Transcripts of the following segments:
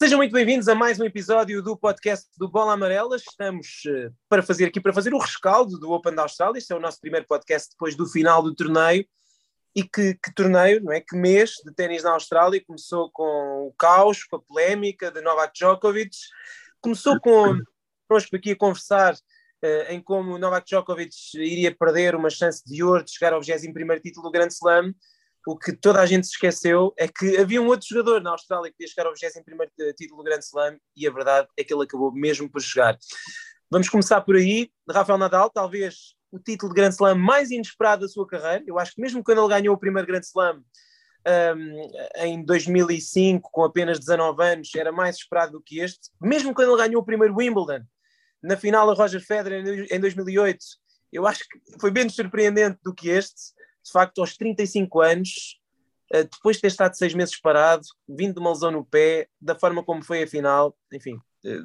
Sejam muito bem-vindos a mais um episódio do podcast do Bola Amarela. Estamos uh, para fazer aqui para fazer o rescaldo do Open da Austrália. Este é o nosso primeiro podcast depois do final do torneio. E que, que torneio, não é? Que mês de ténis na Austrália começou com o caos, com a polémica de Novak Djokovic. Começou com nós aqui a conversar uh, em como Novak Djokovic iria perder uma chance de ouro de chegar ao 21º título do Grand Slam o que toda a gente se esqueceu é que havia um outro jogador na Austrália que podia chegar ao 21 título do Grand Slam e a verdade é que ele acabou mesmo por chegar. Vamos começar por aí. Rafael Nadal, talvez o título de Grand Slam mais inesperado da sua carreira. Eu acho que mesmo quando ele ganhou o primeiro Grand Slam um, em 2005, com apenas 19 anos, era mais esperado do que este. Mesmo quando ele ganhou o primeiro Wimbledon, na final a Roger Federer em 2008, eu acho que foi menos surpreendente do que este de facto, aos 35 anos, eh, depois de ter estado seis meses parado, vindo de uma lesão no pé, da forma como foi a final, enfim. Eh,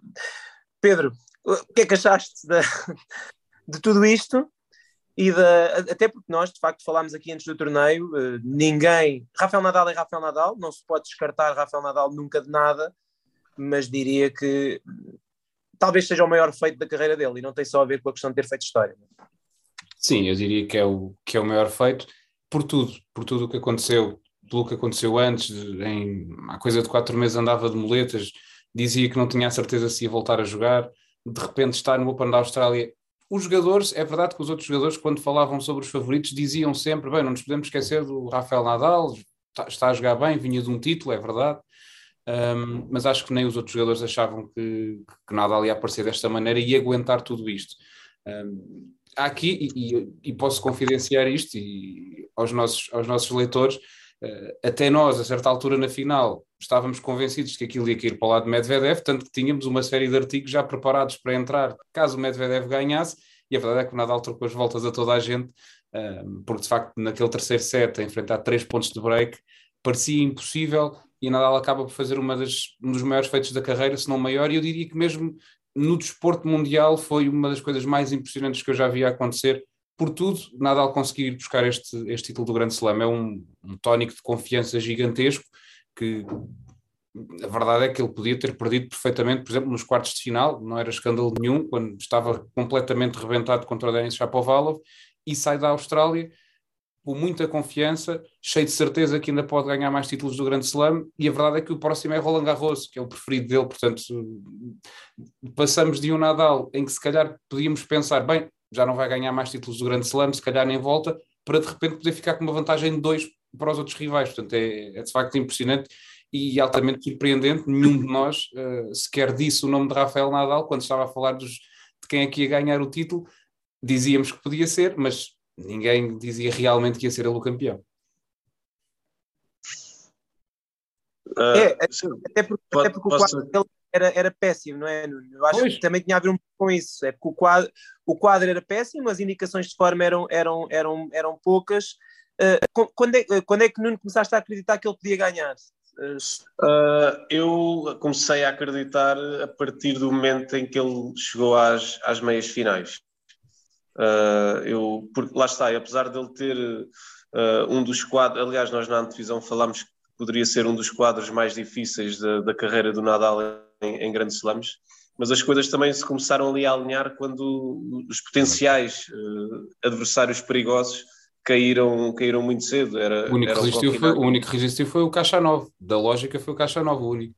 Pedro, o que é que achaste de, de tudo isto? E da, até porque nós, de facto, falámos aqui antes do torneio, eh, ninguém. Rafael Nadal é Rafael Nadal, não se pode descartar Rafael Nadal nunca de nada, mas diria que talvez seja o maior feito da carreira dele e não tem só a ver com a questão de ter feito história. Sim, eu diria que é o, que é o maior feito, por tudo, por tudo o que aconteceu, pelo que aconteceu antes, em, há coisa de quatro meses andava de muletas, dizia que não tinha a certeza se ia voltar a jogar, de repente está no Open da Austrália. Os jogadores, é verdade que os outros jogadores, quando falavam sobre os favoritos, diziam sempre: bem, não nos podemos esquecer do Rafael Nadal, está, está a jogar bem, vinha de um título, é verdade. Um, mas acho que nem os outros jogadores achavam que, que Nadal ia aparecer desta maneira e aguentar tudo isto. Um, aqui, e, e, posso confidenciar isto e aos, nossos, aos nossos leitores, uh, até nós, a certa altura na final, estávamos convencidos que aquilo ia cair para o lado de Medvedev, tanto que tínhamos uma série de artigos já preparados para entrar caso o Medvedev ganhasse, e a verdade é que o Nadal trocou as voltas a toda a gente, uh, porque de facto naquele terceiro set, a enfrentar três pontos de break, parecia impossível, e Nadal acaba por fazer uma das, um dos maiores feitos da carreira, se não maior, e eu diria que mesmo no desporto mundial foi uma das coisas mais impressionantes que eu já vi acontecer. Por tudo, Nadal conseguir buscar este, este título do Grande Slam. É um, um tónico de confiança gigantesco que a verdade é que ele podia ter perdido perfeitamente, por exemplo, nos quartos de final, não era escândalo nenhum, quando estava completamente rebentado contra o Denis Shapovalov e sai da Austrália com muita confiança, cheio de certeza que ainda pode ganhar mais títulos do Grande Slam, e a verdade é que o próximo é Roland Garros, que é o preferido dele, portanto passamos de um Nadal em que se calhar podíamos pensar, bem, já não vai ganhar mais títulos do Grande Slam, se calhar nem volta, para de repente poder ficar com uma vantagem de dois para os outros rivais, portanto é, é de facto impressionante e altamente surpreendente, nenhum de nós uh, sequer disse o nome de Rafael Nadal, quando estava a falar dos, de quem é que ia ganhar o título, dizíamos que podia ser, mas ninguém dizia realmente que ia ser ele o campeão. Uh, é, até porque, até porque o quadro dele era, era péssimo, não é? Eu acho pois. que também tinha a ver um pouco com isso. É porque o quadro, o quadro era péssimo, as indicações de forma eram, eram, eram, eram poucas. Uh, quando, é, quando é que Nuno começaste a acreditar que ele podia ganhar? Uh, eu comecei a acreditar a partir do momento em que ele chegou às, às meias finais. Uh, eu, porque, lá está, apesar de ele ter uh, um dos quadros, aliás, nós na antevisão falámos que poderia ser um dos quadros mais difíceis da, da carreira do Nadal em, em grandes slams, mas as coisas também se começaram ali a alinhar quando os potenciais uh, adversários perigosos caíram, caíram muito cedo. Era, o, único era resistiu foi, o único que resistiu foi o Caixa 9, da lógica foi o Caixa 9, o único.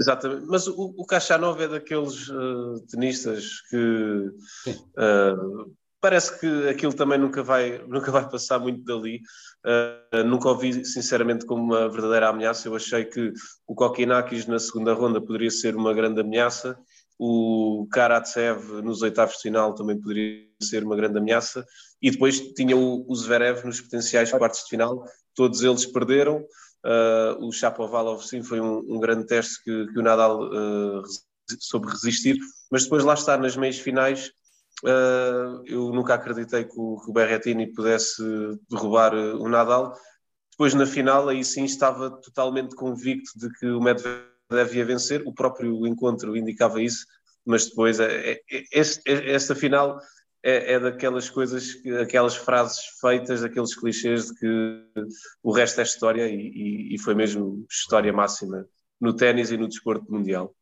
Exatamente, mas o, o Caixa 9 é daqueles uh, tenistas que uh, parece que aquilo também nunca vai, nunca vai passar muito dali. Uh, nunca ouvi, sinceramente, como uma verdadeira ameaça. Eu achei que o Kokinakis na segunda ronda poderia ser uma grande ameaça. O Karatsev nos oitavos de final também poderia ser uma grande ameaça. E depois tinha o, o Zverev nos potenciais quartos de final. Todos eles perderam. Uh, o Chapovalov, sim, foi um, um grande teste que, que o Nadal uh, soube resistir. Mas depois lá está, nas meias finais, Uh, eu nunca acreditei que o, que o pudesse derrubar uh, o Nadal. Depois, na final, aí sim estava totalmente convicto de que o Medvedev ia vencer. O próprio encontro indicava isso, mas depois, é, é, é, esta final é, é, daquelas coisas, aquelas frases feitas, daqueles clichês de que o resto é história e, e, e foi mesmo história máxima no ténis e no desporto mundial.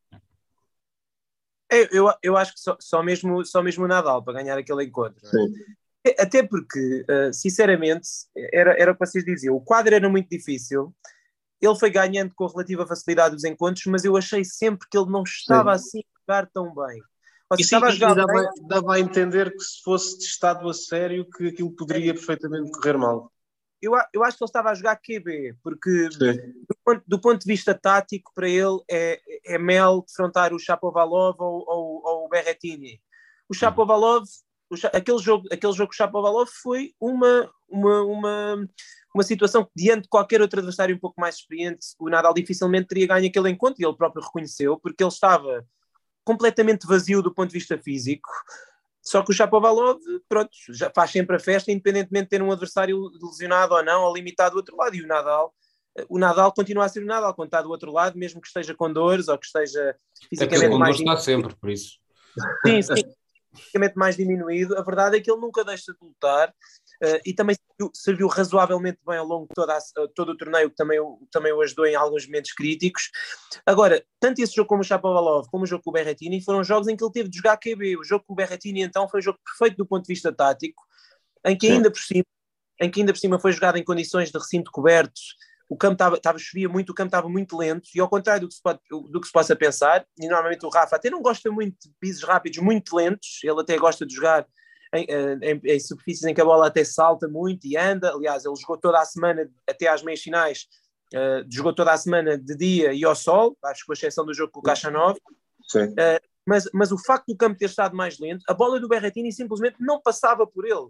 É, eu, eu acho que só, só, mesmo, só mesmo o Nadal para ganhar aquele encontro. É? Até porque, uh, sinceramente, era, era o que vocês diziam, o quadro era muito difícil, ele foi ganhando com relativa facilidade os encontros, mas eu achei sempre que ele não estava Sim. assim a jogar tão bem. E sim, a jogar dava, bem, dava a entender que se fosse testado a sério que aquilo poderia perfeitamente correr mal eu, eu acho que ele estava a jogar QB, porque ponto, do ponto, de vista tático, para ele é, é mel defrontar o Chapovalov ou, ou, ou o Berrettini. O Chapovalov, o, aquele jogo, aquele jogo com o Chapovalov foi uma, uma, uma, uma situação que, diante de qualquer outro adversário um pouco mais experiente, o Nadal dificilmente teria ganho aquele encontro, e ele próprio reconheceu, porque ele estava completamente vazio do ponto de vista físico. Só que o Chapovalov, pronto, já faz sempre a festa, independentemente de ter um adversário lesionado ou não, ou limitado do outro lado. E o Nadal, o Nadal continua a ser o Nadal quando está do outro lado, mesmo que esteja com dores ou que esteja fisicamente é mais. está sempre, por isso. Sim, sim. fisicamente mais diminuído. A verdade é que ele nunca deixa de lutar uh, e também serviu, serviu, razoavelmente bem ao longo de toda a, todo o torneio, que também, também o ajudou em alguns momentos críticos. Agora, tanto esse jogo como o Chapovalov, como o jogo com o Berrettini, foram jogos em que ele teve de jogar QB. O jogo com o Berrettini, então, foi um jogo perfeito do ponto de vista tático, em que ainda por cima, em que ainda por cima foi jogado em condições de recinto coberto, o campo estava, chovia muito, o campo estava muito lento, e ao contrário do que, se pode, do que se possa pensar, e normalmente o Rafa até não gosta muito de pisos rápidos muito lentos, ele até gosta de jogar em, eh, em, em, superfícies em que a bola até salta muito e anda. Aliás, ele jogou toda a semana até às meias finais, uh, jogou toda a semana de dia e ao sol, acho que com exceção do jogo com o Caixa 9. Uh, mas, mas o facto do campo ter estado mais lento, a bola do Berretini simplesmente não passava por ele,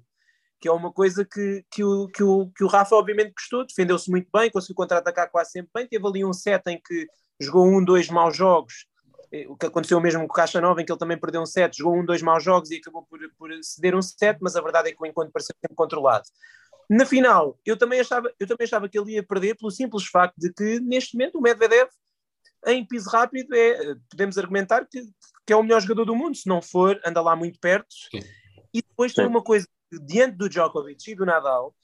que é uma coisa que, que, o, que, o, que o Rafa obviamente gostou, defendeu-se muito bem, conseguiu contra-atacar quase sempre bem, teve ali um set em que jogou um, dois maus jogos, eh, o que aconteceu mesmo com o Caixa Nova, em que ele também perdeu um set, jogou um, dois maus jogos e acabou por, por ceder um set, mas a verdade é que o encontro pareceu sempre controlado. Na final, eu também, achava, eu também achava que ele ia perder pelo simples facto de que, neste momento, o Medvedev, em piso rápido, é, podemos argumentar que, que é o melhor jogador do mundo, se não for, anda lá muito perto. Sim. E depois tem uma coisa, diante do Djokovic e do Nadal,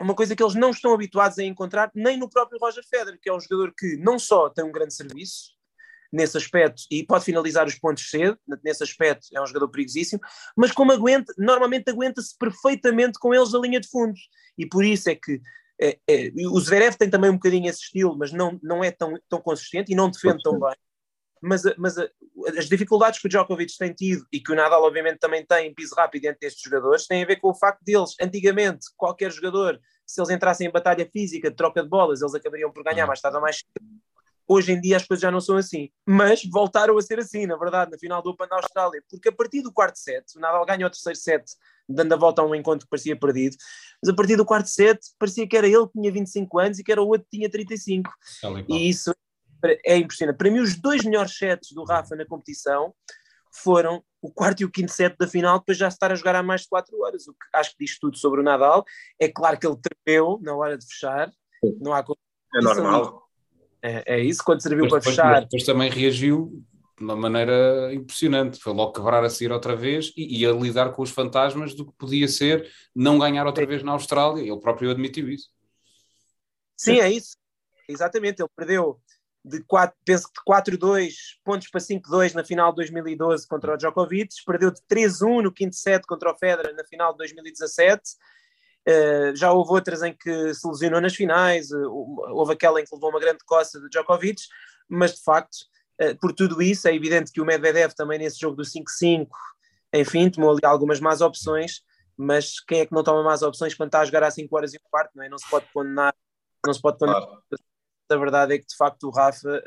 uma coisa que eles não estão habituados a encontrar nem no próprio Roger Federer, que é um jogador que não só tem um grande serviço, nesse aspecto e pode finalizar os pontos cedo, nesse aspecto é um jogador perigosíssimo, mas como aguenta, normalmente aguenta-se perfeitamente com eles da linha de fundo e por isso é que é, é, o Zverev tem também um bocadinho esse estilo, mas não, não é tão, tão consistente e não defende tão bem. Mas, mas as dificuldades que o Djokovic tem tido e que o Nadal obviamente também tem em piso rápido entre estes jogadores têm a ver com o facto deles, antigamente, qualquer jogador, se eles entrassem em batalha física de troca de bolas, eles acabariam por ganhar mais tarde ou mais cedo. Hoje em dia as coisas já não são assim, mas voltaram a ser assim, na verdade, na final do Open da Austrália, porque a partir do quarto set, o Nadal ganha o terceiro set, dando a volta a um encontro que parecia perdido, mas a partir do quarto set parecia que era ele que tinha 25 anos e que era o outro que tinha 35. E isso é impressionante. Para mim, os dois melhores sets do Rafa na competição foram o quarto e o quinto set da final, depois já estar a jogar há mais de 4 horas, o que acho que diz tudo sobre o Nadal. É claro que ele tremeu na hora de fechar, não há É normal. É, é isso, quando serviu para fechar. Depois também reagiu de uma maneira impressionante. Foi logo quebrar a seguir outra vez e, e, a lidar com os fantasmas do que podia ser não ganhar outra Sim. vez na Austrália. Ele próprio admitiu isso. Sim, é isso. Exatamente. Ele perdeu de 4, penso que de 4-2 pontos para 5-2 na final de 2012 contra o Djokovic, perdeu de 3-1 no quinto set contra o Federer na final de 2017 Uh, já houve outras em que se lesionou nas finais, uh, houve aquela em que levou uma grande coça de Djokovic, mas de facto, uh, por tudo isso, é evidente que o Medvedev também nesse jogo do 5-5, enfim, tomou ali algumas más opções, mas quem é que não toma más opções quando está a jogar há 5 horas e um quarto, não é? Não se pode condenar, não se pode condenar. Claro. A verdade é que de facto o Rafa,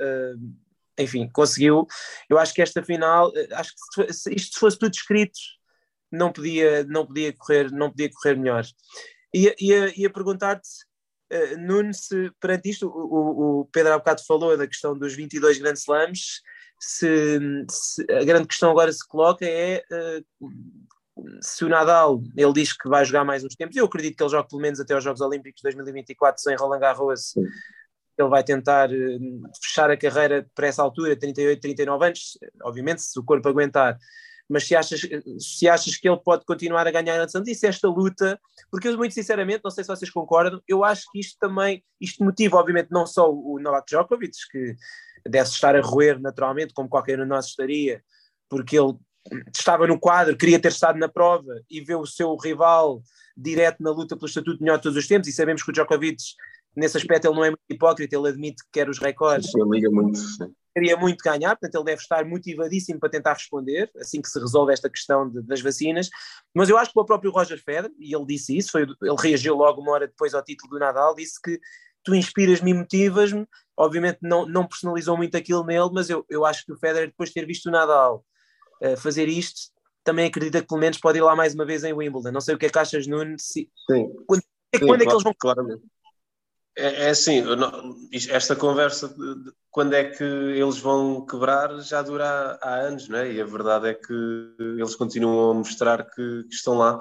enfim, conseguiu. Eu acho que esta final, acho que se isto fosse tudo escrito não podia, não podia, correr, não podia correr melhor. Ia, ia, ia perguntar-te, uh, Nuno, se perante isto, o, o, Pedro há bocado falou da questão dos 22 grandes slams, se, se, a grande questão agora se coloca é se o Nadal, ele diz que vai jogar mais uns tempos, eu acredito que ele joga pelo menos até aos Jogos Olímpicos de 2024 sem Roland Garros, ele vai tentar uh, fechar a carreira para essa altura, 38, 39 anos, obviamente se o corpo aguentar, mas se achas, se achas que ele pode continuar a ganhar e se esta luta, porque eu muito sinceramente, não sei se vocês concordam, eu acho que isto também, isto motiva obviamente não só o Novak Djokovic, que deve estar a roer naturalmente, como qualquer um de nós estaria, porque ele estava no quadro, queria ter estado na prova e vê o seu rival direto na luta pelo estatuto melhor de todos os tempos, e sabemos que o Djokovic, nesse aspecto, ele não é muito hipócrita, ele admite que quer os recordes. Ele liga muito, sim. Queria muito ganhar, portanto, ele deve estar motivadíssimo para tentar responder, assim que se resolve esta questão de, das vacinas. Mas eu acho que o próprio Roger Federer, e ele disse isso, foi, ele reagiu logo uma hora depois ao título do Nadal, disse que tu inspiras-me e motivas-me. Obviamente não, não personalizou muito aquilo nele, mas eu, eu acho que o Federer, depois de ter visto o Nadal uh, fazer isto, também acredita que pelo menos pode ir lá mais uma vez em Wimbledon. Não sei o que é que achas, Nuno. Se... Sim. Quando, Sim, quando claro, é que eles vão. Claramente. É, é assim, esta conversa, quando é que eles vão quebrar, já dura há, anos, não é? E a verdade é que eles continuam a mostrar que, que estão lá.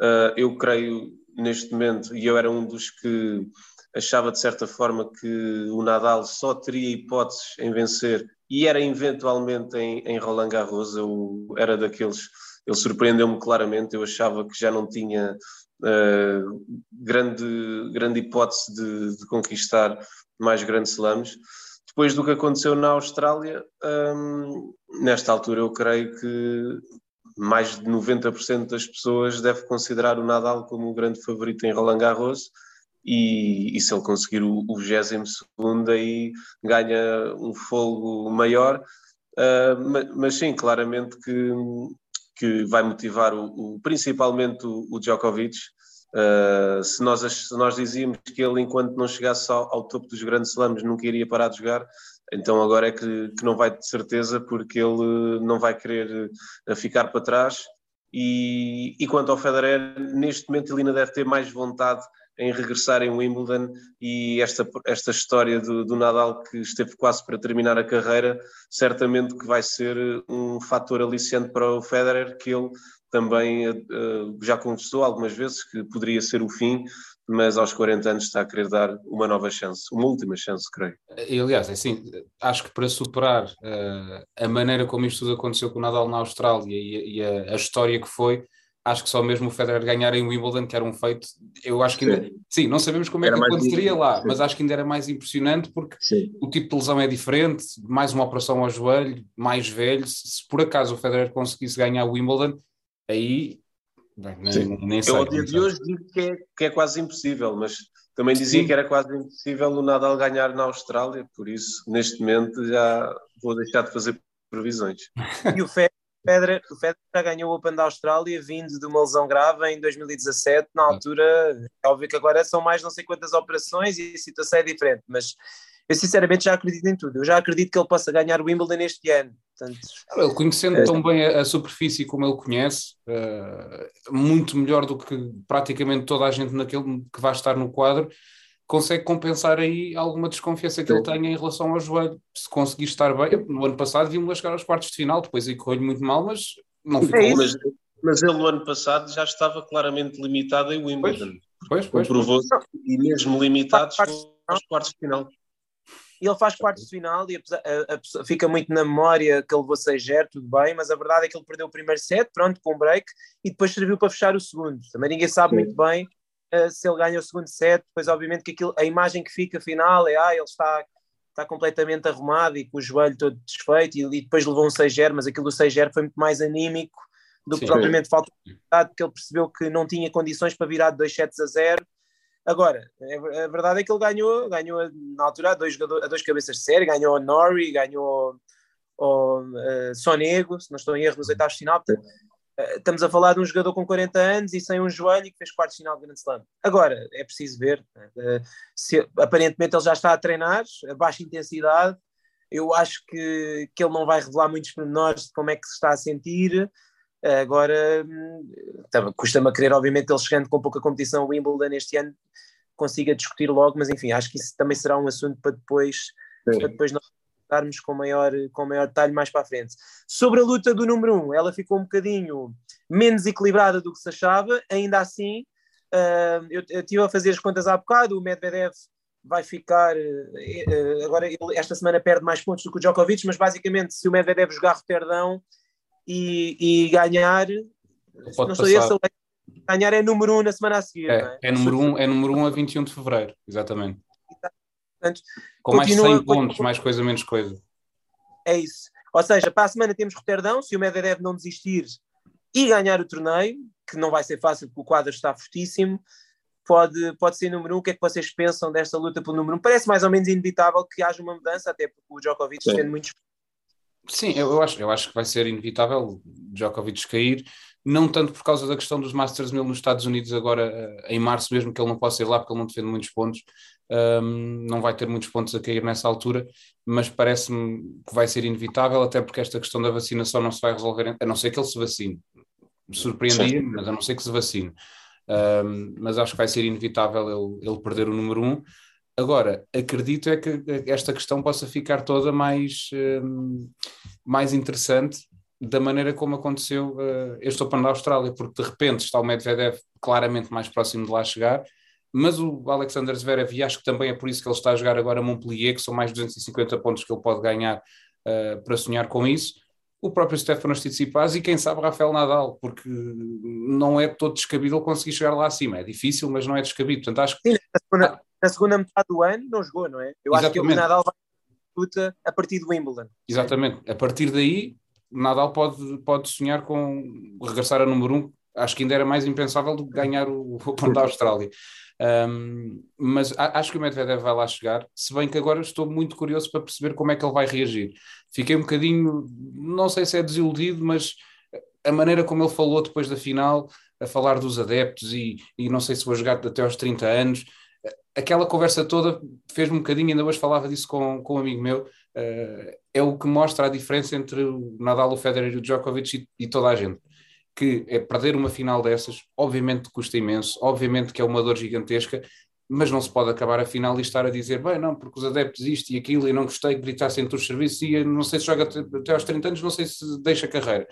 Uh, eu creio neste momento, e eu era um dos que achava de certa forma que o Nadal só teria hipóteses em vencer e era eventualmente em, em Roland Garros, eu era daqueles, ele surpreendeu-me claramente, eu achava que já não tinha uh, grande, grande hipótese de, de, conquistar mais grandes slams. Depois do que aconteceu na Austrália, um, nesta altura eu creio que mais de 90% das pessoas deve considerar o Nadal como o grande favorito em Roland Garros e, e, se ele conseguir o, o 22 aí ganha um fogo maior, uh, mas, mas, sim, claramente que, que vai motivar o, o principalmente o, o Djokovic. Uh, se, nós, se nós dizíamos que ele, enquanto não chegasse ao, ao, topo dos grandes slams, nunca iria parar de jogar, então agora é que, que não vai de certeza, porque ele não vai querer uh, ficar para trás. E, e quanto ao Federer, neste momento ele ainda deve ter mais vontade em regressar em Wimbledon e esta, esta história do, do, Nadal que esteve quase para terminar a carreira, certamente que vai ser um fator aliciante para o Federer, que ele também uh, já confessou algumas vezes que poderia ser o fim, mas aos 40 anos está a querer dar uma nova chance, uma última chance, creio. E, aliás, é assim, acho que para superar uh, a maneira como isto tudo aconteceu com o Nadal na Austrália e, e a, a história que foi, acho que só mesmo o Federer ganhar em Wimbledon, que era um feito, eu acho que ainda, sim, sim não sabemos como era é que aconteceria lá, sim. mas acho que ainda era mais impressionante porque sim. o tipo de lesão é diferente, mais uma operação ao joelho, mais velho, se por acaso o Federer conseguisse ganhar o Wimbledon, aí bem, nem, nem sei. Eu ao dia de hoje digo que é, que é quase impossível, mas também dizia que era quase impossível o Nadal ganhar na Austrália, por isso neste momento já vou deixar de fazer previsões. E o Federer Federer, o Federer já ganhou o Open da Austrália vindo de uma lesão grave em 2017. Na altura, é óbvio que agora são mais não sei quantas operações e a situação é diferente, mas eu sinceramente já acredito em tudo. Eu já acredito que ele possa ganhar o Wimbledon este ano. Portanto, ele conhecendo é... tão bem a, a, superfície como ele conhece, uh, muito melhor do que praticamente toda a gente naquele que vai estar no quadro, consegue compensar aí alguma desconfiança que Sim. ele tenha em relação ao joelho. Se conseguir estar bem, no ano passado vimos-lo chegar aos quartos de final, depois aí correu muito mal, mas não ficou. É mas, mas ele no ano passado já estava claramente limitado em Wimbledon. Pois, pois. E mesmo limitados aos quartos de final. Ele faz quartos de final e a, a, a, fica muito na memória que ele levou 6-0, tudo bem, mas a verdade é que ele perdeu o primeiro set, pronto, com um break, e depois serviu para fechar o segundo. Também ninguém sabe Sim. muito bem uh, se ele ganha o segundo set, depois obviamente que aquilo, a imagem que fica final é, ah, ele está, está completamente arrumado e com o joelho todo desfeito, e, e depois levou um 6-0, mas aquilo do 6-0 foi muito mais anímico do que Sim. propriamente falta de porque ele percebeu que não tinha condições para virar de 2 sets a 0. Agora, a verdade é que ele ganhou, ganhou na altura a dois, a dois cabeças de série, ganhou o Nori, ganhou o uh, Sonego, se não estou em erro, nos oitavos de final. Portanto, estamos a falar de um jogador com 40 anos e sem um joelho e que fez quarto final de Grand Slam. Agora, é preciso ver, uh, se, aparentemente ele já está a treinar, a baixa intensidade, eu acho que, que ele não vai revelar muitos pormenores de como é que se está a sentir, uh, agora uh, custa-me a crer, obviamente, ele chegando com pouca competição ao Wimbledon este ano, consiga discutir logo, mas enfim, acho que isso também será um assunto para depois, para depois nós darmos com maior, com maior detalhe mais para a frente. Sobre a luta do número 1, um, ela ficou um bocadinho menos equilibrada do que se achava, ainda assim, uh, eu, eu estive a fazer as contas há bocado, o Medvedev vai ficar, uh, agora ele, esta semana perde mais pontos do que o Djokovic, mas basicamente se o Medvedev jogar Roterdão, e, e ganhar. Pode não sei passar. esse, ganhar é número 1 um na semana a seguir. É, é? é, número 1 um, é número um a 21 de fevereiro, exatamente. Portanto, Com mais continua- 100 pontos, mais coisa, menos coisa. É isso. Ou seja, para a semana temos Roterdão, se o Medvedev não desistir e ganhar o torneio, que não vai ser fácil porque o quadro está fortíssimo, pode, pode ser número um. O que é que vocês pensam desta luta pelo número um? Parece mais ou menos inevitável que haja uma mudança, até porque o Djokovic Sim. tendo muitos. Sim, eu, eu acho, eu acho que vai ser inevitável Djokovic cair, não tanto por causa da questão dos Masters 1000 nos Estados Unidos agora eh, em março, mesmo que ele não possa ir lá porque ele não defende muitos pontos, ahm, não vai ter muitos pontos a cair nessa altura, mas parece-me que vai ser inevitável, até porque esta questão da vacinação não se vai resolver, a não ser que ele se vacine. Me surpreendia, mas a não ser que se vacine. Ahm, mas acho que vai ser inevitável ele, ele perder o número um. Agora, acredito é que esta questão possa ficar toda mais, hum, mais interessante da maneira como aconteceu uh, este Open da Austrália, porque de repente está o Medvedev claramente mais próximo de lá chegar, mas o Alexander Zverev, e acho que também é por isso que ele está a jogar agora Montpellier, que são mais de 250 pontos que ele pode ganhar uh, para sonhar com isso, o próprio Stefanos Tsitsipas e quem sabe Rafael Nadal, porque não é todo descabido ele conseguir chegar lá acima, é difícil, mas não é descabido, portanto acho que Sim, na segunda, na segunda metade do ano não jogou, não é? Eu acho que o Exatamente. Nadal vai luta a partir do Wimbledon. Exatamente. A partir daí, Nadal pode, pode sonhar com regressar a número um. Acho que ainda era mais impensável do que ganhar o Open da Austrália. Um, mas acho que o Medvedev vai lá chegar, se bem que agora estou muito curioso para perceber como é que ele vai reagir. Fiquei um bocadinho, não sei se é desiludido, mas a maneira como ele falou depois da final, a falar dos adeptos e, e não sei se vou jogar até aos 30 anos, aquela conversa toda fez-me um bocadinho, ainda hoje falava disso com, com um amigo meu, uh, é o que mostra a diferença entre o Nadal, o Federer e o Djokovic e, e, toda a gente. Que é perder uma final dessas, obviamente custa imenso, obviamente que é uma dor gigantesca, mas não se pode acabar a final e estar a dizer, bem, não, porque os adeptos isto e aquilo e não gostei gritassem entre os serviços e não sei se joga até, aos 30 anos, não sei se deixa carreira.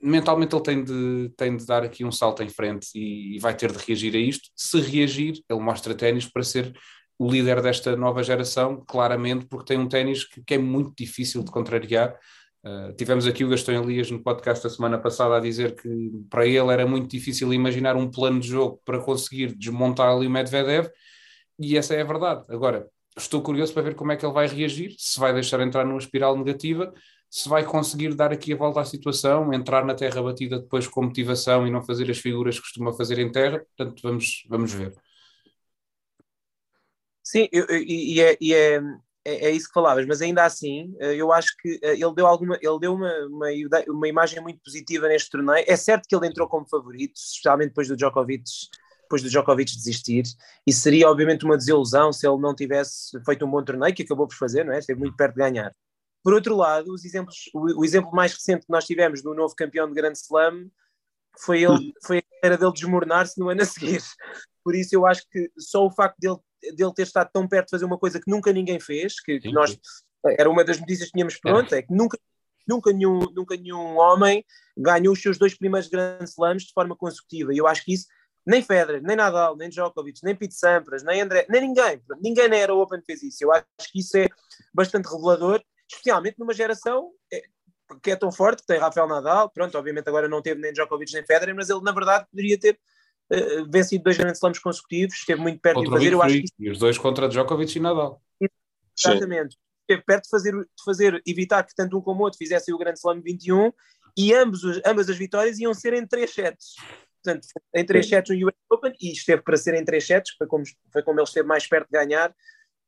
Mentalmente ele tem de, tem de dar aqui um salto em frente e, e vai ter de reagir a isto. Se reagir, ele mostra ténis para ser o líder desta nova geração, claramente, porque tem um ténis que, que, é muito difícil de contrariar. Uh, tivemos aqui o Gastão Elias no podcast da semana passada a dizer que para ele era muito difícil imaginar um plano de jogo para conseguir desmontar ali o Medvedev, e essa é a verdade. Agora, estou curioso para ver como é que ele vai reagir, se vai deixar entrar numa espiral negativa, se vai conseguir dar aqui a volta à situação, entrar na terra batida depois com motivação e não fazer as figuras que costuma fazer em terra. Portanto, vamos, vamos ver. Sim, e, é, e é, é, é, isso que falavas, mas ainda assim, eu acho que ele deu, alguma, ele deu uma, uma, uma imagem muito positiva neste torneio. É certo que ele entrou como favorito, especialmente depois do Djokovic, depois do Djokovic desistir, e seria obviamente uma desilusão se ele não tivesse feito um bom torneio, que acabou por fazer, não é? Esteve muito perto de ganhar. Por outro lado, os exemplos, o, o, exemplo mais recente que nós tivemos do novo campeão de Grande Slam foi, ele, foi a carreira dele desmoronar-se no ano a seguir. Por isso eu acho que só o facto dele, dele ter estado tão perto de fazer uma coisa que nunca ninguém fez, que, que nós era uma das notícias que tínhamos pronto, é, é que nunca, nunca, nenhum, nunca nenhum homem ganhou os seus dois primeiros Grand Slams de forma consecutiva. E eu acho que isso nem Federer, nem Nadal, nem Djokovic, nem Pete Sampras, nem André, nem ninguém, ninguém na Era Open fez isso. Eu acho que isso é bastante revelador especialmente numa geração que é tão forte, que tem Rafael Nadal, pronto, obviamente agora não teve nem Djokovic nem Federer, mas ele na verdade poderia ter uh, vencido dois grandes slams consecutivos, esteve muito perto contra de fazer, eu acho que... E os dois contra Djokovic e Nadal. Exatamente. Sim. Esteve perto de fazer, de fazer, evitar que tanto um como o outro fizessem o grande slam 21 e ambos, ambas as vitórias iam ser em três sets. Portanto, em três Sim. sets no US Open e esteve para ser em três sets, foi como, foi como ele esteve mais perto de ganhar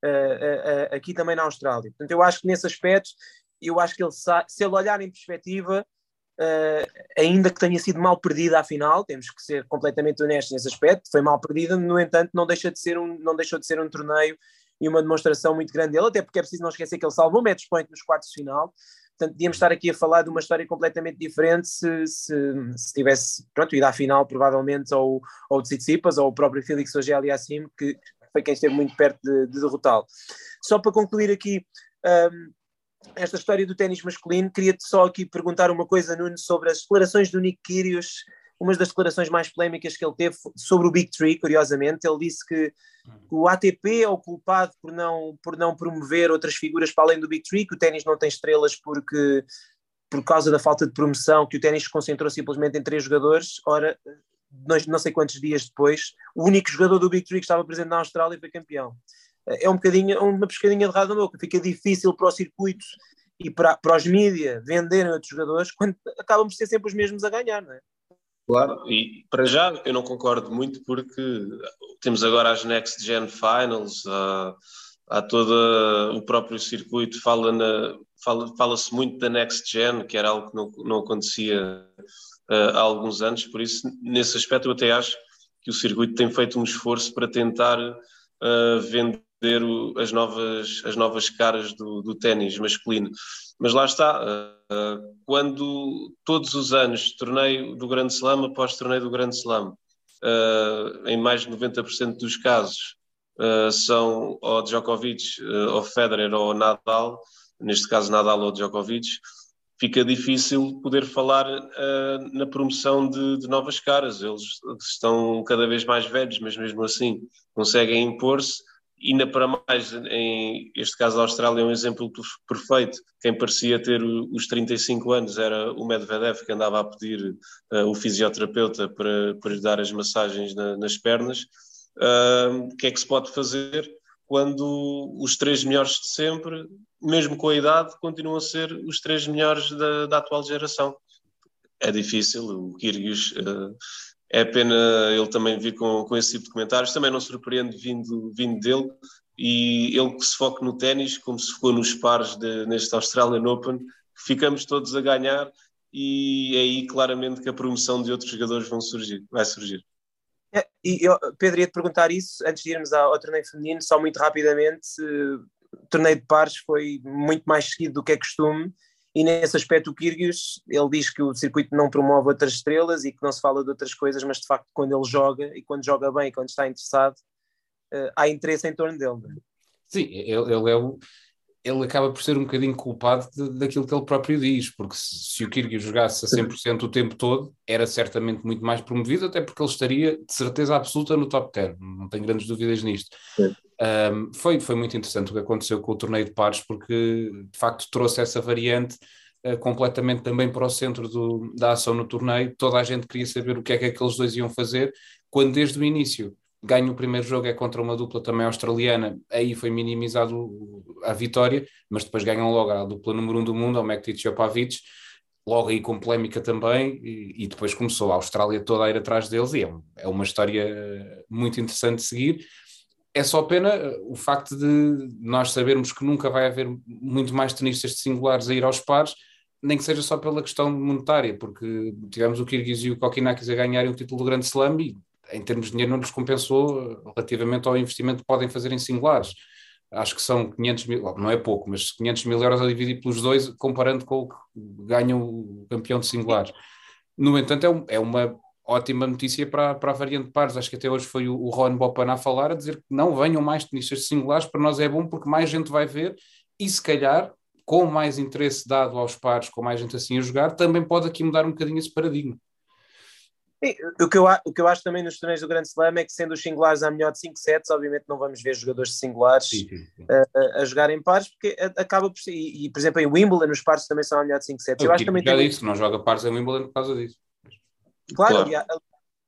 Uh, uh, uh, aqui também na Austrália. Portanto, eu acho que nesse aspecto, eu acho que ele se ele olhar em perspectiva, ainda que tenha sido mal perdida à final, temos que ser completamente honestos nesse aspecto, foi mal perdida, no entanto, não, deixa de ser um, não deixou de ser um torneio e uma demonstração muito grande dele, até porque é preciso não esquecer que ele salvou match point nos quartos de final, portanto, podíamos estar aqui a falar de uma história completamente diferente se, se, se tivesse, pronto, ido à final, provavelmente, ou, de Tsitsipas, ou o próprio Felix Auger assim que foi quem esteve muito perto de, de derrotá-lo. Só para concluir aqui um, esta história do ténis masculino, queria-te só aqui perguntar uma coisa, Nuno, sobre as declarações do Nick Kyrgios, uma das declarações mais polémicas que ele teve sobre o Big Tree, curiosamente, ele disse que o ATP é o culpado por não, por não promover outras figuras para além do Big Tree, que o ténis não tem estrelas porque por causa da falta de promoção, que o ténis concentrou simplesmente em três jogadores, ora, não sei quantos dias depois, o único jogador do Big Three que estava presente na Austrália foi campeão. É um bocadinho, uma pescadinha de rado na boca, fica difícil para o circuito e para, para os mídias venderem outros jogadores, quando acabam por ser sempre os mesmos a ganhar, não é? Claro, e para já eu não concordo muito porque temos agora as Next Gen Finals, há, há todo o próprio circuito, fala na, fala, fala-se muito da Next Gen, que era algo que não, não acontecia uh, há alguns anos, por isso, nesse aspecto, eu até acho que o circuito tem feito um esforço para tentar uh, vender o, as, novas, as novas caras do, do ténis masculino. Mas lá está, uh, quando todos os anos, torneio do Grande Slam após torneio do Grande Slam, em mais de 90% dos casos, são ou Djokovic, ou Federer ou Nadal, neste caso Nadal ou Djokovic, fica difícil poder falar uh, na promoção de, de, novas caras. Eles estão cada vez mais velhos, mas mesmo assim conseguem impor-se. Ainda para mais, em este caso a Austrália é um exemplo perfeito. Quem parecia ter os 35 anos era o Medvedev, que andava a pedir uh, o fisioterapeuta para, para lhe dar as massagens na, nas pernas. Uh, o que é que se pode fazer? quando os três melhores de sempre, mesmo com a idade, continuam a ser os três melhores da, da atual geração. É difícil, o Kyrgios uh, é pena ele também vir com, com esse tipo de comentários, também não surpreende vindo, vindo dele, e ele que se foca no ténis, como se focou nos pares de, neste Australian Open, ficamos todos a ganhar, e é aí claramente que a promoção de outros jogadores vão surgir, vai surgir. É, e eu, Pedro, ia te perguntar isso antes de irmos ao, torneio feminino, só muito rapidamente. o torneio de pares foi muito mais seguido do que é costume, e nesse aspecto o Kyrgios, ele diz que o circuito não promove outras estrelas e que não se fala de outras coisas, mas de facto quando ele joga, e quando joga bem, quando está interessado, uh, há interesse em torno dele. É? Sim, ele, ele é o ele acaba por ser um bocadinho culpado de, daquilo que ele próprio diz, porque se, se o Kyrgios jogasse a 100% o tempo todo, era certamente muito mais promovido, até porque ele estaria de certeza absoluta no top 10, não tenho grandes dúvidas nisto. Um, foi, foi muito interessante o que aconteceu com o torneio de pares, porque de facto trouxe essa variante uh, completamente também para o centro do, da ação no torneio. Toda a gente queria saber o que é que aqueles dois iam fazer, quando desde o início ganha o primeiro jogo, é contra uma dupla também australiana, aí foi minimizado a vitória, mas depois ganham logo a dupla número um do mundo, ao Mektic e ao Pavic, logo aí com polémica também, e, e, depois começou a Austrália toda a ir atrás deles, e é, é uma história muito interessante de seguir. É só pena o facto de nós sabermos que nunca vai haver muito mais tenistas de singulares a ir aos pares, nem que seja só pela questão monetária, porque tivemos o Kyrgios e o Kokinakis a ganharem o título do Grande Slam e em termos de dinheiro, não lhes compensou relativamente ao investimento que podem fazer em singulares. Acho que são 500 mil, não é pouco, mas 500 mil euros a dividir pelos dois, comparando com o que ganha o campeão de singulares. No entanto, é, um, é uma ótima notícia para, para a variante de pares. Acho que até hoje foi o, o Ron Bopan a falar, a dizer que não venham mais tenistas de singulares, para nós é bom porque mais gente vai ver e se calhar, com mais interesse dado aos pares, com mais gente assim a jogar, também pode aqui mudar um bocadinho esse paradigma. O que, eu, o que eu acho também nos torneios do Grande Slam é que, sendo os singulares a melhor de 5 sets, obviamente não vamos ver jogadores de singulares sim, sim, sim. A, a, jogar em pares, porque acaba por ser. E, e, por exemplo, em Wimbledon, os pares também são a melhor de 5 sets. Eu, eu acho também já tem... disse, não joga pares em Wimbledon por causa disso. Claro, claro.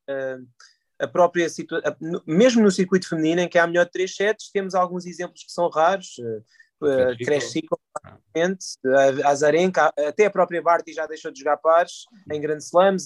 A, a, a, própria situação, mesmo no circuito feminino, em que há a melhor de 3 sets, temos alguns exemplos que são raros. Uh, Crescico, a Azarenka, até a própria Barty já deixou de jogar pares em Grand Slams.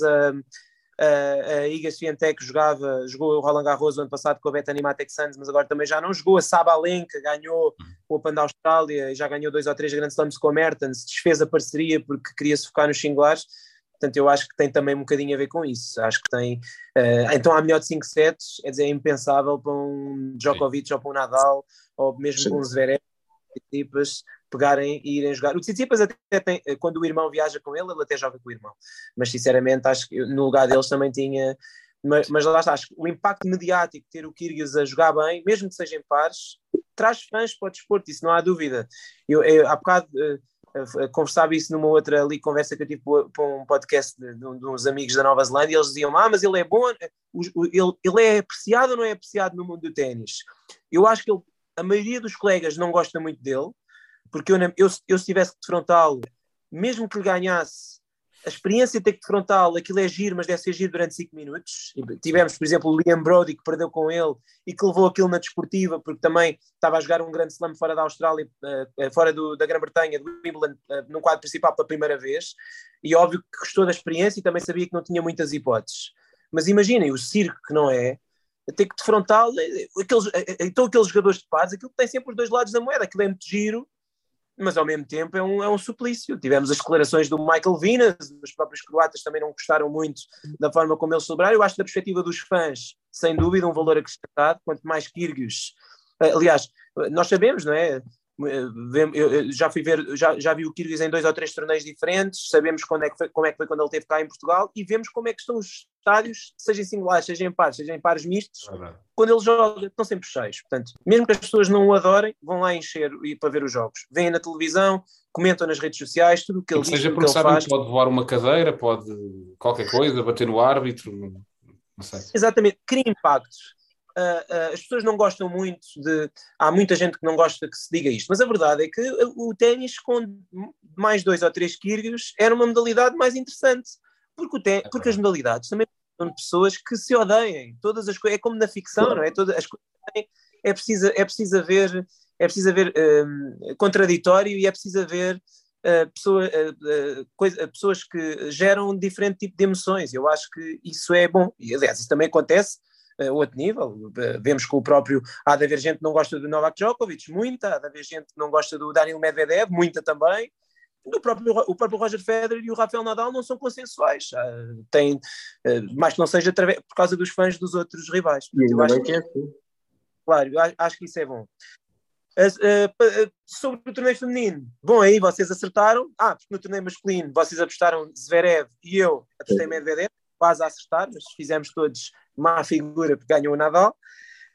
Uh, a Iga Swiatek jogava, jogou o Roland Garros ano passado com a Bethany Matek Sands, mas agora também já não jogou. A Sabalenka ganhou o Open da Austrália e já ganhou dois ou três grandes slams com a Mertens, desfez a parceria porque queria se focar nos singulares. Portanto, eu acho que tem também um bocadinho a ver com isso. Acho que tem. Uh, então, há melhor de 5 sets, é dizer, é impensável para um Djokovic Sim. ou para um Nadal, ou mesmo Sim. para um Zverev, equipas pegarem e irem jogar. O Tsitsipas até tem, quando o irmão viaja com ele, ele até joga com o irmão. Mas sinceramente acho que no lugar deles também tinha. Mas, mas lá está, acho que o impacto mediático ter o Kyrgios a jogar bem, mesmo que sejam pares, traz fãs para o desporto, isso não há dúvida. Eu, eu há bocado uh, conversava isso numa outra ali, conversa que eu tive para um podcast de, de, de, uns amigos da Nova Zelândia, eles diziam: Ah, mas ele é bom, ele, ele é apreciado ou não é apreciado no mundo do ténis? Eu acho que ele, a maioria dos colegas não gosta muito dele, porque eu, eu, eu se tivesse que defrontá-lo, mesmo que lhe ganhasse, a experiência de ter que defrontá-lo, aquilo é giro, mas deve ser giro durante 5 minutos. Tivemos, por exemplo, o Liam Brody que perdeu com ele e que levou aquilo na desportiva, porque também estava a jogar um grande slam fora da Austrália, uh, fora do, da Grã-Bretanha, do Wimbledon, uh, num quadro principal pela primeira vez. E óbvio que gostou da experiência e também sabia que não tinha muitas hipóteses. Mas imaginem, o circo que não é, ter que defrontá-lo, aqueles, então aqueles jogadores de paz, aquilo tem sempre os dois lados da moeda, aquilo é muito giro, mas ao mesmo tempo é um, é um suplício. Tivemos as declarações do Michael Vinas, os próprios croatas também não gostaram muito da forma como ele celebraram. Eu acho da perspectiva dos fãs, sem dúvida, um valor acrescentado. Quanto mais Kirgios, eh, aliás, nós sabemos, não é? Eu já fui ver, já, já vi o Kyrgios em dois ou três torneios diferentes, sabemos quando é que foi, como é que foi quando ele esteve cá em Portugal e vemos como é que estão os estádios, seja em singulares, seja em pares, seja em pares mistos, quando ele joga, estão sempre cheios. Portanto, mesmo que as pessoas não o adorem, vão lá encher e para ver os jogos. Vêm na televisão, comentam nas redes sociais, tudo o que ele diz. Seja porque sabem que pode voar uma cadeira, pode qualquer coisa, bater no árbitro, não sei. Exatamente, cria impactos uh, as pessoas não gostam muito de. Há muita gente que não gosta que se diga isto, mas a verdade é que o ténis com mais dois ou três quirgos era uma modalidade mais interessante, porque, o ten, é porque as modalidades também são de pessoas que se odeiem. Todas as coisas, é como na ficção, não é? Todas as coisas é preciso, é preciso haver, é preciso haver um, contraditório e é preciso haver uh, pessoa, uh, uh, coisa, pessoas que geram um diferente tipo de emoções. Eu acho que isso é bom. E, aliás, isso também acontece uh, outro nível. Uh, vemos que o próprio. Há de haver gente que não gosta do Novak Djokovic, muita. Há de haver gente que não gosta do Daniel Medvedev, muita também. Do próprio, o próprio Roger Federer e o Rafael Nadal não são consensuais. Uh, tem, uh, mais que não seja através, por causa dos fãs dos outros rivais. eu acho que é assim. Claro, eu acho que isso é bom. Uh, sobre o torneio feminino, bom, aí vocês acertaram. Ah, porque no torneio masculino vocês apostaram Zverev e eu apostei Medvedev, quase a acertar, mas fizemos todos má figura porque ganhou o Nadal.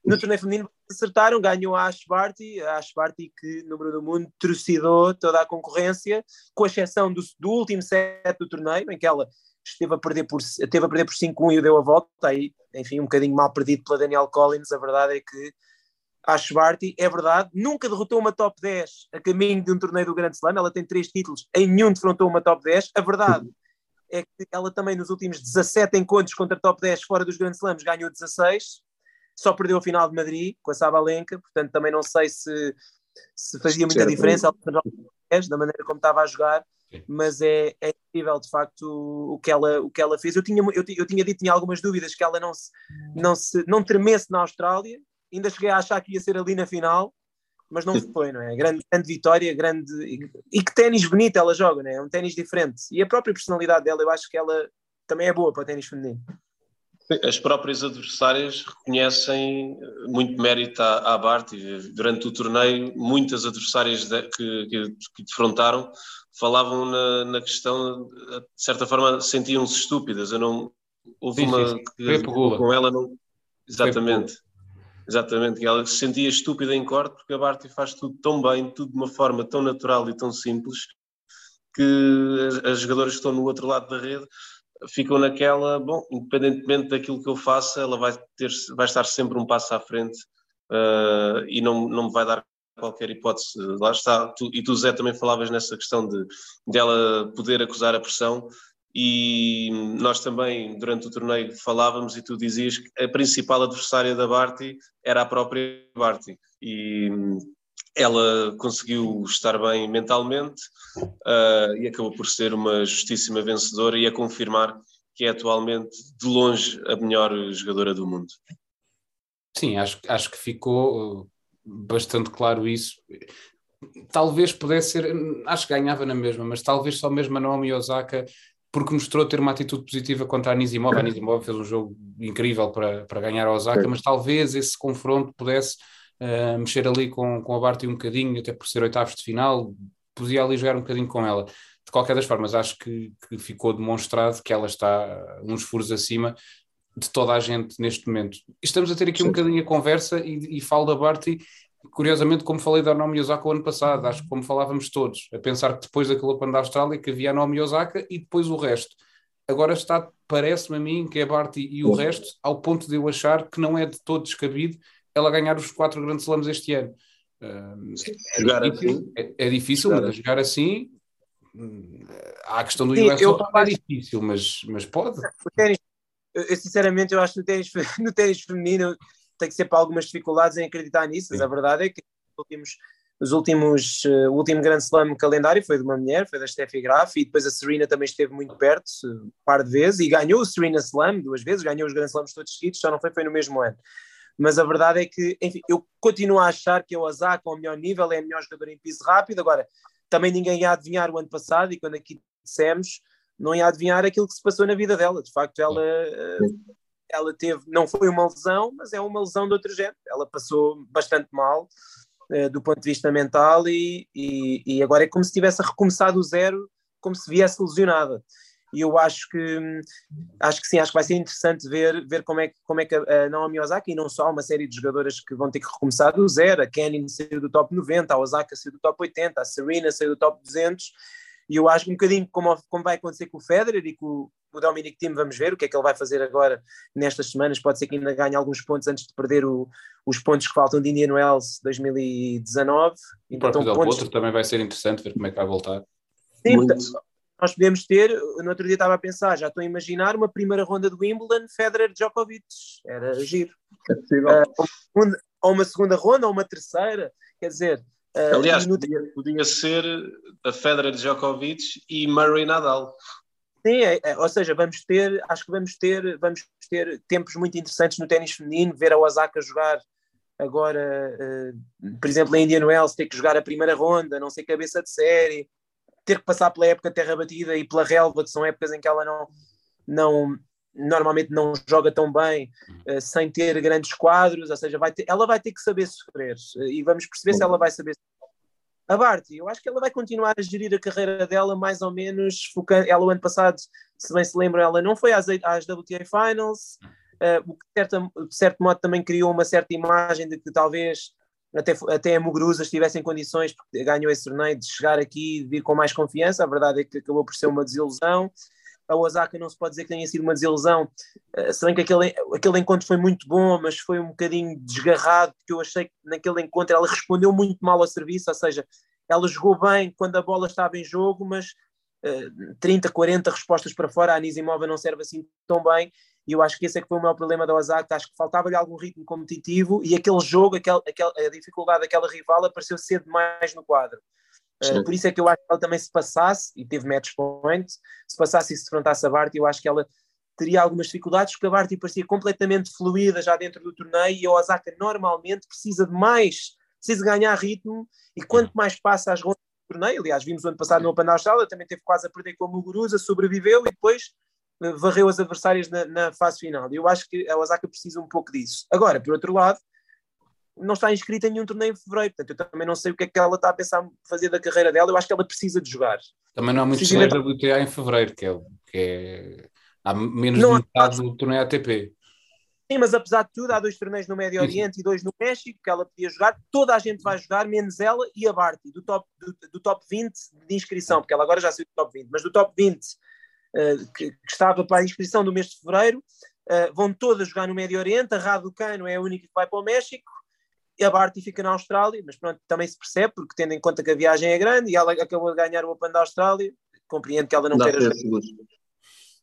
No torneio feminino acertaram, ganhou a Ash Barty, a Ash Barty que, número do mundo, trucidou toda a concorrência, com exceção do, do último set do torneio, em que ela esteve a perder por, a perder por 5-1 e deu a volta, aí, enfim, um bocadinho mal perdido pela Danielle Collins, a verdade é que Ash Barty, é verdade, nunca derrotou uma top 10 a caminho de um torneio do Grande Slam, ela tem três títulos, em nenhum defrontou uma top 10, a verdade é que ela também nos últimos 17 encontros contra top 10 fora dos grandes slams ganhou 16, só perdeu a final de Madrid com a Sabalenka, portanto também não sei se, se fazia muita diferença da maneira como estava a jogar, mas é, é incrível de facto o, o, que ela, o que ela fez. Eu tinha, eu, eu tinha dito, tinha algumas dúvidas que ela não se, não se não tremesse na Austrália, ainda cheguei a achar que ia ser ali na final, mas não foi, não é? Grande, grande vitória, grande. E que ténis bonito ela joga, não é? É um ténis diferente. E a própria personalidade dela, eu acho que ela também é boa para o ténis feminino. As próprias adversárias reconhecem muito mérito à, à Bart. Durante o torneio, muitas adversárias de, que, que, que defrontaram falavam na, na, questão, de certa forma, sentiam-se estúpidas. Eu não. Houve sim, uma sim, sim. que com ela não. Exatamente. Exatamente, que ela se sentia estúpida em corte porque a Barty faz tudo tão bem, tudo de uma forma tão natural e tão simples que as, as jogadoras que estão no outro lado da rede ficam naquela, bom, independentemente daquilo que eu faça, ela vai, ter, vai estar sempre um passo à frente uh, e não, não me vai dar qualquer hipótese. Lá está, tu, e tu, Zé, também falavas nessa questão de, de ela poder acusar a pressão e nós também, durante o torneio, falávamos e tu dizias que a principal adversária da Barty era a própria Barty. E ela conseguiu estar bem mentalmente uh, e acabou por ser uma justíssima vencedora e a confirmar que é atualmente, de longe, a melhor jogadora do mundo. Sim, acho, acho que ficou uh, bastante claro isso. Talvez pudesse ser, acho que ganhava na mesma, mas talvez só mesmo a Naomi Osaka porque mostrou ter uma atitude positiva contra a Anisimov. A Anisimov fez um jogo incrível para, para ganhar a Osaka, mas talvez esse confronto pudesse uh, mexer ali com, com a Barty um bocadinho, até por ser oitavos de final, podia ali jogar um bocadinho com ela. De qualquer das formas, acho que, que ficou demonstrado que ela está uns furos acima de toda a gente neste momento. Estamos a ter aqui Sim. um bocadinho a conversa e, e falo da Barty curiosamente, como falei da Naomi Osaka o ano passado, acho que como falávamos todos, a pensar que depois daquele Open da Austrália que havia a Naomi Osaka e depois o resto. Agora está, parece-me a mim, que é Barty e o resto, ao ponto de eu achar que não é de todo descabido ela ganhar os quatro grandes slams este ano. Uh, é, difícil, assim. é, é, difícil, jogar mas assim. jogar assim há a questão do Sim, US Open, é difícil, mas, mas pode. Eu, sinceramente, eu acho que no ténis, no ténis feminino tem que ser para algumas dificuldades em acreditar nisso, mas a verdade é que nos últimos, os últimos, uh, o último grande slam calendário foi de uma mulher, foi da Steffi Graf, e depois a Serena também esteve muito perto, um par de vezes, e ganhou o Serena Slam duas vezes, ganhou os Grand Slams todos seguidos, só não foi, foi no mesmo ano. Mas a verdade é que, enfim, eu continuo a achar que a Osaka, ao melhor nível, é a melhor jogadora em piso rápido. Agora, também ninguém ia adivinhar o ano passado, e quando aqui dissemos, não ia adivinhar aquilo que se passou na vida dela. De facto, ela, eh, ela teve, não foi uma lesão, mas é uma lesão de outro género. Ela passou bastante mal uh, do ponto de vista mental e, e, e, agora é como se tivesse recomeçado o zero, como se viesse lesionada. E eu acho que acho que sim, acho que vai ser interessante ver, ver como é que, como é que a Naomi Osaka e não só uma série de jogadoras que vão ter que recomeçar do zero, a Kenny saiu do top 90, a Osaka saiu do top 80, a Serena saiu do top 200 e eu acho um bocadinho como, como vai acontecer com o Federer e com o Dominic Thiem, vamos ver o que é que ele vai fazer agora nestas semanas. Pode ser que ainda ganhe alguns pontos antes de perder o, os pontos que faltam de Indian Wells 2019. O próprio Del pontos... Potro também vai ser interessante ver como é que vai voltar. Sim, nós podemos ter, no outro dia estava a pensar, já estou a imaginar uma primeira ronda do Wimbledon, Federer Djokovic, era giro. É possível. Uh, ou uma segunda ronda, ou uma terceira, quer dizer, Uh, Aliás, no... podia, podia, ser a Federer Djokovic e Murray Nadal. Sim, é, é, ou seja, vamos ter, acho que vamos ter, vamos ter tempos muito interessantes no ténis feminino, ver a Osaka jogar agora, uh, por exemplo, em Indian Wells, ter que jogar a primeira ronda, não ser cabeça de série, ter que passar pela época terra batida e pela relva, que são épocas em que ela não, não normalmente não joga tão bem uh, sem ter grandes quadros, ou seja, vai ter, ela vai ter que saber sofrer uh, e vamos perceber se ela vai saber a Barty, eu acho que ela vai continuar a gerir a carreira dela mais ou menos focando, ela o ano passado, se bem se lembram, ela não foi às, às WTA Finals, uh, o que de certo, de certo modo também criou uma certa imagem de que talvez até, até a Muguruza estivesse em condições, porque ganhou esse torneio, de chegar aqui e vir com mais confiança, a verdade é que acabou por ser uma desilusão, a Osaka não se pode dizer que tenha sido uma desilusão, uh, se bem que aquele, aquele encontro foi muito bom, mas foi um bocadinho desgarrado, porque eu achei que naquele encontro ela respondeu muito mal ao serviço, ou seja, ela jogou bem quando a bola estava em jogo, mas uh, 30, 40 respostas para fora, a Anisimova não serve assim tão bem, e eu acho que esse é que foi o maior problema da Osaka, acho que faltava-lhe algum ritmo competitivo, e aquele jogo, aquele, aquele, a dificuldade daquela rival apareceu cedo demais no quadro. Uh, por isso é que eu acho que ela também se passasse, e teve match point, se passasse e se defrontasse a Barty, eu acho que ela teria algumas dificuldades, porque a Barty parecia completamente fluida já dentro do torneio, e a Osaka normalmente precisa de mais, precisa ganhar ritmo, e quanto mais passa as rondas do torneio, aliás, vimos o ano passado no Open da Austrália, também teve quase a perder com a Muguruza, sobreviveu e depois uh, varreu as adversárias na, na fase final. E eu acho que a Osaka precisa um pouco disso. Agora, por outro lado, não está inscrita em nenhum torneio em fevereiro, portanto eu também não sei o que é que ela está a pensar fazer da carreira dela, eu acho que ela precisa de jogar. Também não há muitos torneios da WTA em fevereiro, que é, que é há menos não, de metade do torneio ATP. Sim, mas apesar de tudo, há dois torneios no Médio Oriente e dois no México que ela podia jogar, toda a gente vai jogar, menos ela e a Barty, do top, do, do top 20 de inscrição, porque ela agora já saiu do top 20, mas do top 20 uh, eh, que, que, estava para a inscrição do mês de fevereiro, uh, vão todas jogar no Médio Oriente, a Raducano é a única que vai para o México, e a Barty fica na Austrália, mas pronto, também se percebe, porque tendo em conta que a viagem é grande e ela acabou de ganhar o Open da Austrália, compreendo que ela não, não queira jogar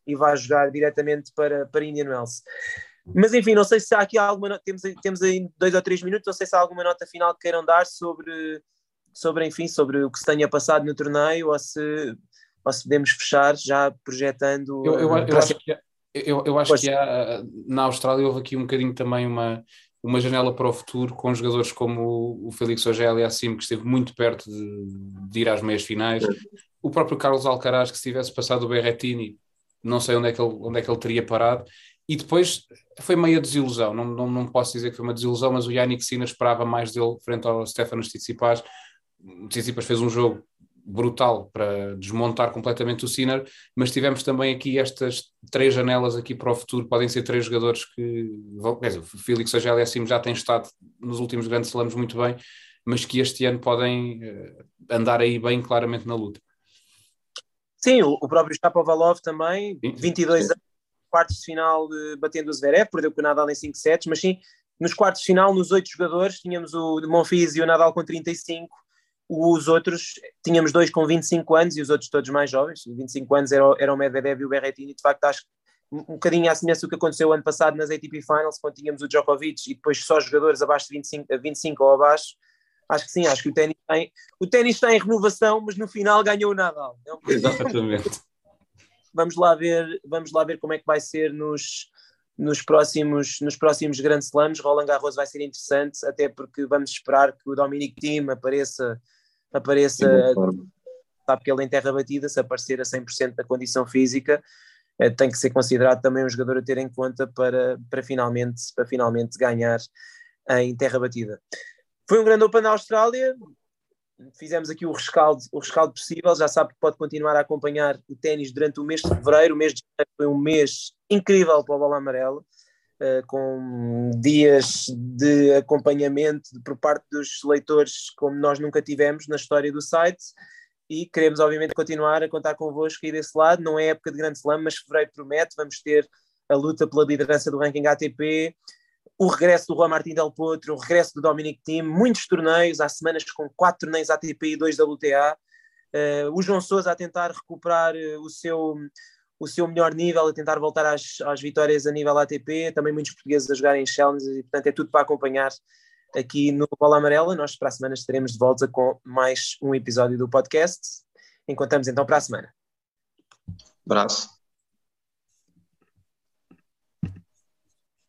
e vai jogar diretamente para, para Indian Wells. Mas enfim, não sei se há aqui alguma temos, temos aí dois ou três minutos, não sei se há alguma nota final que queiram dar sobre, sobre enfim, sobre o que se tenha passado no torneio ou se, ou se podemos fechar já projetando. Eu, eu, eu acho que, eu, eu acho que há, na Austrália houve aqui um bocadinho também uma, uma janela para o futuro com jogadores como o Felix Ogel e Assim, que esteve muito perto de, de, ir às meias finais. O próprio Carlos Alcaraz, que se tivesse passado o Berretini, não sei onde é que ele, onde é que ele teria parado. E depois foi meia desilusão, não, não, não posso dizer que foi uma desilusão, mas o Yannick Sinner esperava mais dele frente ao Stefanos Tsitsipas. Tsitsipas fez um jogo brutal para desmontar completamente o Sinner, mas tivemos também aqui estas três janelas aqui para o futuro, podem ser três jogadores que, quer dizer, o Félix Agel assim já tem estado nos últimos grandes slams muito bem, mas que este ano podem uh, andar aí bem claramente na luta. Sim, o, o próprio Shapovalov também, sim, 22 sim. anos, quartos de final de, batendo o Zverev, perdeu com o Nadal em 5 sets, mas sim, nos quartos de final, nos oito jogadores, tínhamos o Monfils e o Nadal com 35, os outros, tínhamos dois com 25 anos e os outros todos mais jovens, 25 anos era, era o Medvedev e o Berrettini, de facto acho que um bocadinho à semelhança do que aconteceu ano passado nas ATP Finals, quando tínhamos o Djokovic e depois só jogadores abaixo de 25, 25 ou abaixo, acho que sim, acho que o ténis tem, o ténis está em renovação, mas no final ganhou o Nadal. É Exatamente. vamos lá ver, vamos lá ver como é que vai ser nos, nos próximos, nos próximos Grand Slams. Roland Garros vai ser interessante, até porque vamos esperar que o Dominic Thiem apareça, apareça sabe que ele em terra batida, se aparecer a 100% da condição física, eh, tem que ser considerado também um jogador a ter em conta para, para, finalmente, para finalmente ganhar em terra batida. Foi um grande Open da Austrália, fizemos aqui o rescaldo, o rescaldo possível, já sabe que pode continuar a acompanhar o ténis durante o mês de fevereiro, o mês de janeiro foi um mês incrível para a bola amarela, com dias de acompanhamento por parte dos leitores como nós nunca tivemos na história do site, e queremos obviamente continuar a contar convosco aí desse lado, não é época de grande slam, mas fevereiro promete, vamos ter a luta pela liderança do ranking ATP, o regresso do Juan Martín Del Potro, o regresso do Dominic Thiem, muitos torneios, há semanas com quatro torneios ATP e dois WTA, uh, o João Sousa a tentar recuperar uh, o, seu, o seu melhor nível, a tentar voltar às, às vitórias a nível ATP, também muitos portugueses a jogarem challenges e portanto é tudo para acompanhar aqui no Bola Amarela. Nós para a semana estaremos de volta com mais um episódio do podcast. Encontramos então para a semana. Abraço.